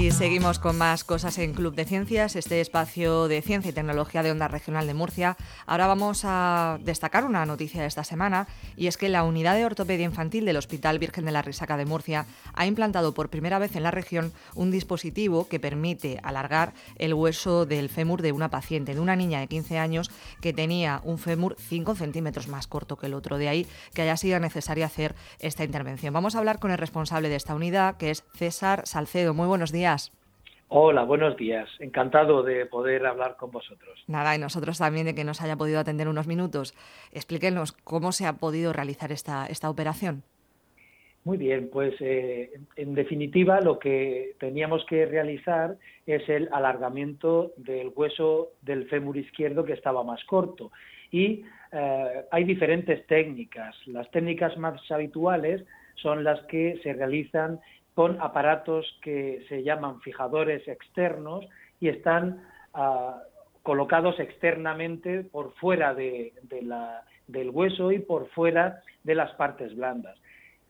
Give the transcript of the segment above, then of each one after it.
Y seguimos con más cosas en Club de Ciencias, este espacio de ciencia y tecnología de Onda Regional de Murcia. Ahora vamos a destacar una noticia de esta semana y es que la unidad de ortopedia infantil del Hospital Virgen de la Risaca de Murcia ha implantado por primera vez en la región un dispositivo que permite alargar el hueso del fémur de una paciente, de una niña de 15 años que tenía un fémur 5 centímetros más corto que el otro. De ahí que haya sido necesario hacer esta intervención. Vamos a hablar con el responsable de esta unidad, que es César Salcedo. Muy buenos días. Hola, buenos días. Encantado de poder hablar con vosotros. Nada, y nosotros también de que nos haya podido atender unos minutos. Explíquenos cómo se ha podido realizar esta, esta operación. Muy bien, pues eh, en definitiva lo que teníamos que realizar es el alargamiento del hueso del fémur izquierdo que estaba más corto. Y eh, hay diferentes técnicas. Las técnicas más habituales son las que se realizan con aparatos que se llaman fijadores externos y están ah, colocados externamente por fuera de, del hueso y por fuera de las partes blandas,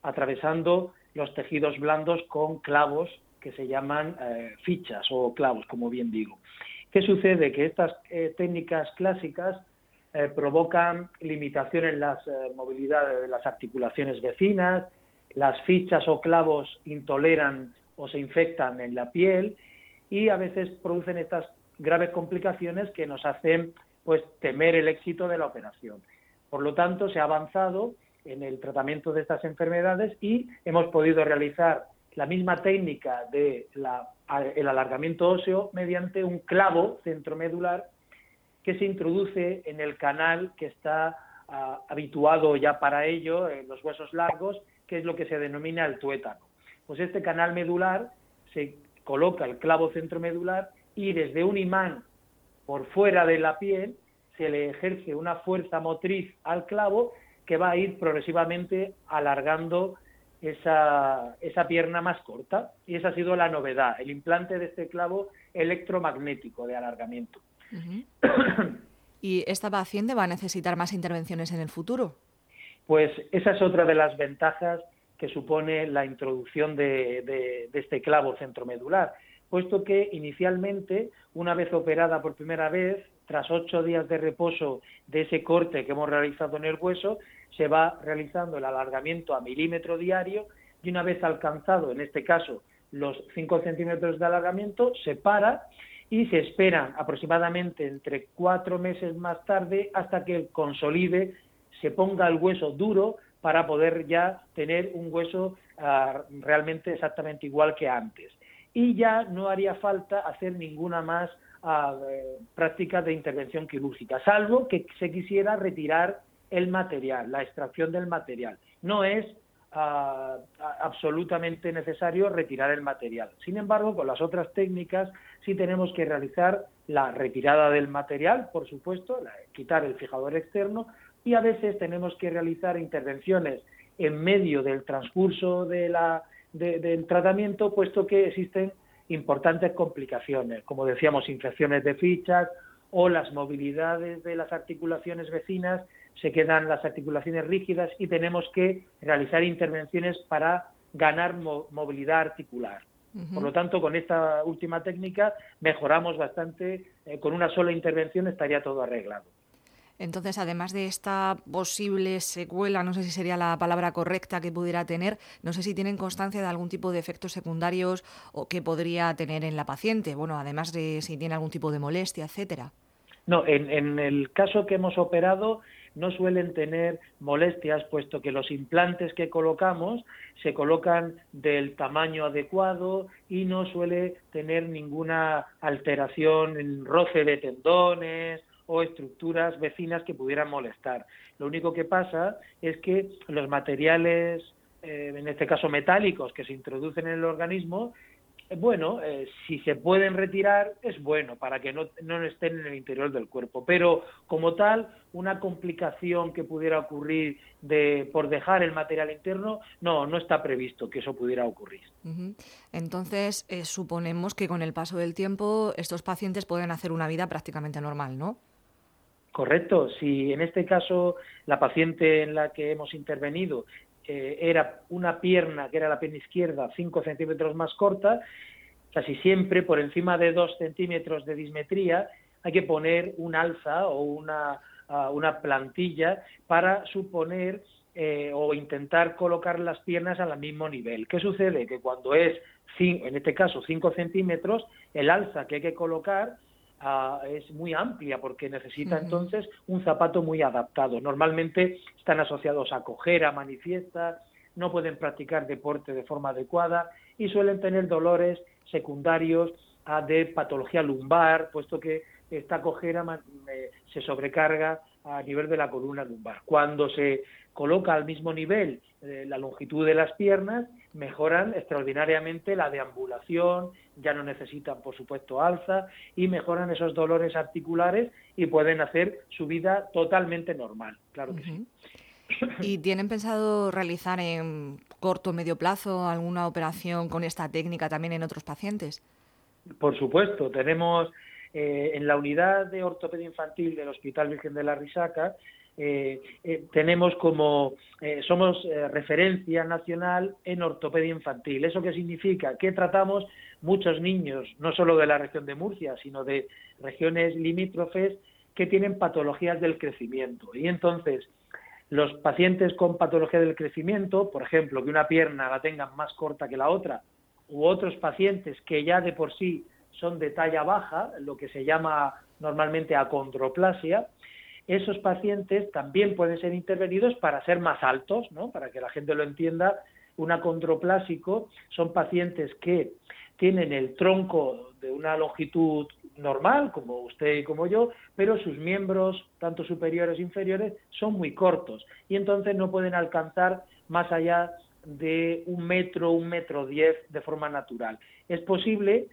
atravesando los tejidos blandos con clavos que se llaman eh, fichas o clavos, como bien digo. ¿Qué sucede? Que estas eh, técnicas clásicas eh, provocan limitaciones en las movilidades de las articulaciones vecinas, las fichas o clavos intoleran o se infectan en la piel y a veces producen estas graves complicaciones que nos hacen pues temer el éxito de la operación. Por lo tanto, se ha avanzado en el tratamiento de estas enfermedades y hemos podido realizar la misma técnica de el alargamiento óseo mediante un clavo centromedular que se introduce en el canal que está ah, habituado ya para ello, en los huesos largos, que es lo que se denomina el tuétano. Pues este canal medular se coloca el clavo centromedular y desde un imán por fuera de la piel se le ejerce una fuerza motriz al clavo que va a ir progresivamente alargando esa, esa pierna más corta. Y esa ha sido la novedad, el implante de este clavo electromagnético de alargamiento. ¿Y esta paciente va a necesitar más intervenciones en el futuro? Pues esa es otra de las ventajas que supone la introducción de, este clavo centromedular, puesto que inicialmente, una vez operada por primera vez, tras ocho días de reposo de ese corte que hemos realizado en el hueso, se va realizando el alargamiento a milímetro diario y una vez alcanzado, en este caso, los cinco centímetros de alargamiento, se para y se esperan aproximadamente entre cuatro meses más tarde hasta que consolide se ponga el hueso duro para poder ya tener un hueso ah, realmente exactamente igual que antes. Y ya no haría falta hacer ninguna más eh, práctica de intervención quirúrgica, salvo que se quisiera retirar el material, la extracción del material. No es ah, absolutamente necesario retirar el material. Sin embargo, con las otras técnicas sí tenemos que realizar la retirada del material, por supuesto, quitar el fijador externo, y a veces tenemos que realizar intervenciones en medio del transcurso de la, del tratamiento, puesto que existen importantes complicaciones, como decíamos, infecciones de fichas o las movilidades de las articulaciones vecinas, se quedan las articulaciones rígidas y tenemos que realizar intervenciones para ganar movilidad articular. Por lo tanto, con esta última técnica mejoramos bastante, eh, con una sola intervención estaría todo arreglado. Entonces, además de esta posible secuela, no sé si sería la palabra correcta que pudiera tener, no sé si tienen constancia de algún tipo de efectos secundarios o que podría tener en la paciente, bueno, además de si tiene algún tipo de molestia, etcétera. No, en, el caso que hemos operado no suelen tener molestias, puesto que los implantes que colocamos se colocan del tamaño adecuado y no suele tener ninguna alteración en roce de tendones o estructuras vecinas que pudieran molestar. Lo único que pasa es que los materiales, eh, en este caso metálicos, que se introducen en el organismo, eh, bueno, eh, si se pueden retirar es bueno para que no, no, estén en el interior del cuerpo, pero como tal, una complicación que pudiera ocurrir de, por dejar el material interno, no, no está previsto que eso pudiera ocurrir. Entonces, suponemos que con el paso del tiempo estos pacientes pueden hacer una vida prácticamente normal, ¿no? Correcto. Si en este caso la paciente en la que hemos intervenido eh, era una pierna, que era la pierna izquierda, 5 centímetros más corta, casi siempre por encima de dos centímetros de dismetría hay que poner un alza o una, una plantilla para suponer eh, o intentar colocar las piernas al mismo nivel. ¿Qué sucede? Que cuando es, en este caso, 5 centímetros, el alza que hay que colocar ah, es muy amplia porque necesita entonces un zapato muy adaptado. Normalmente están asociados a cojera manifiesta, no pueden practicar deporte de forma adecuada y suelen tener dolores secundarios de patología lumbar, puesto que esta cojera eh, se sobrecarga a nivel de la columna lumbar. Cuando se coloca al mismo nivel eh, la longitud de las piernas, mejoran extraordinariamente la deambulación, ya no necesitan, por supuesto, alza y mejoran esos dolores articulares y pueden hacer su vida totalmente normal, claro que sí. ¿Y tienen pensado realizar en corto o medio plazo alguna operación con esta técnica también en otros pacientes? Por supuesto, tenemos eh, en la unidad de ortopedia infantil del Hospital Virgen de la Risaca, eh, eh, tenemos como, somos referencia nacional en ortopedia infantil. ¿Eso qué significa? Que tratamos muchos niños, no solo de la región de Murcia, sino de regiones limítrofes que tienen patologías del crecimiento. Y entonces, los pacientes con patología del crecimiento, por ejemplo, que una pierna la tengan más corta que la otra, u otros pacientes que ya de por sí son de talla baja, lo que se llama normalmente acondroplasia, esos pacientes también pueden ser intervenidos para ser más altos, ¿no? Para que la gente lo entienda, un acondroplásico son pacientes que tienen el tronco de una longitud normal, como usted y como yo, pero sus miembros, tanto superiores e inferiores, son muy cortos y entonces no pueden alcanzar más allá de un metro, un metro diez de forma natural. Es posible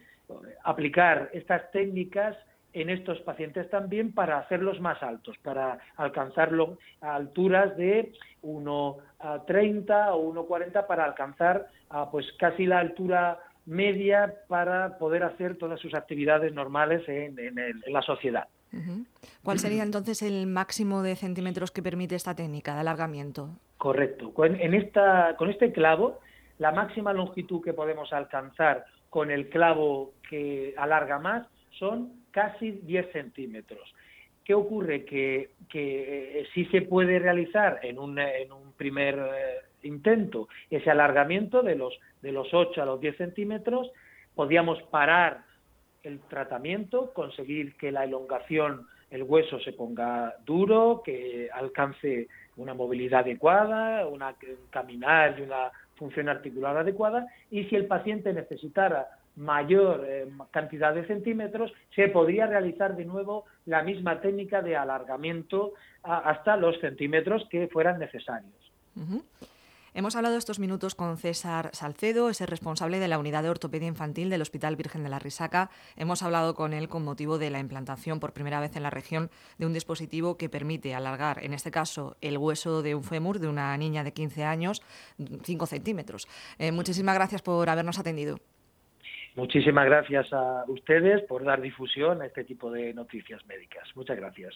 aplicar estas técnicas en estos pacientes también para hacerlos más altos, para alcanzarlo a alturas de 1,30 o 1,40 para alcanzar pues casi la altura media para poder hacer todas sus actividades normales en, la sociedad. ¿Cuál sería entonces el máximo de centímetros que permite esta técnica de alargamiento? Correcto. En esta, con este clavo, la máxima longitud que podemos alcanzar con el clavo que alarga más son casi 10 centímetros. ¿Qué ocurre? Que, que eh, se puede realizar en un, en un primer eh, intento ese alargamiento de los, de los 8 a los 10 centímetros, podíamos parar el tratamiento, conseguir que la elongación, el hueso se ponga duro, que alcance una movilidad adecuada, una, un caminar y una función articular adecuada y si el paciente necesitara mayor eh, cantidad de centímetros, se podría realizar de nuevo la misma técnica de alargamiento hasta los centímetros que fueran necesarios. Hemos hablado estos minutos con César Salcedo, es el responsable de la unidad de ortopedia infantil del Hospital Virgen de la Risaca. Hemos hablado con él con motivo de la implantación por primera vez en la región de un dispositivo que permite alargar, en este caso, el hueso de un fémur de una niña de 15 años, 5 centímetros. Eh, muchísimas gracias por habernos atendido. Muchísimas gracias a ustedes por dar difusión a este tipo de noticias médicas. Muchas gracias.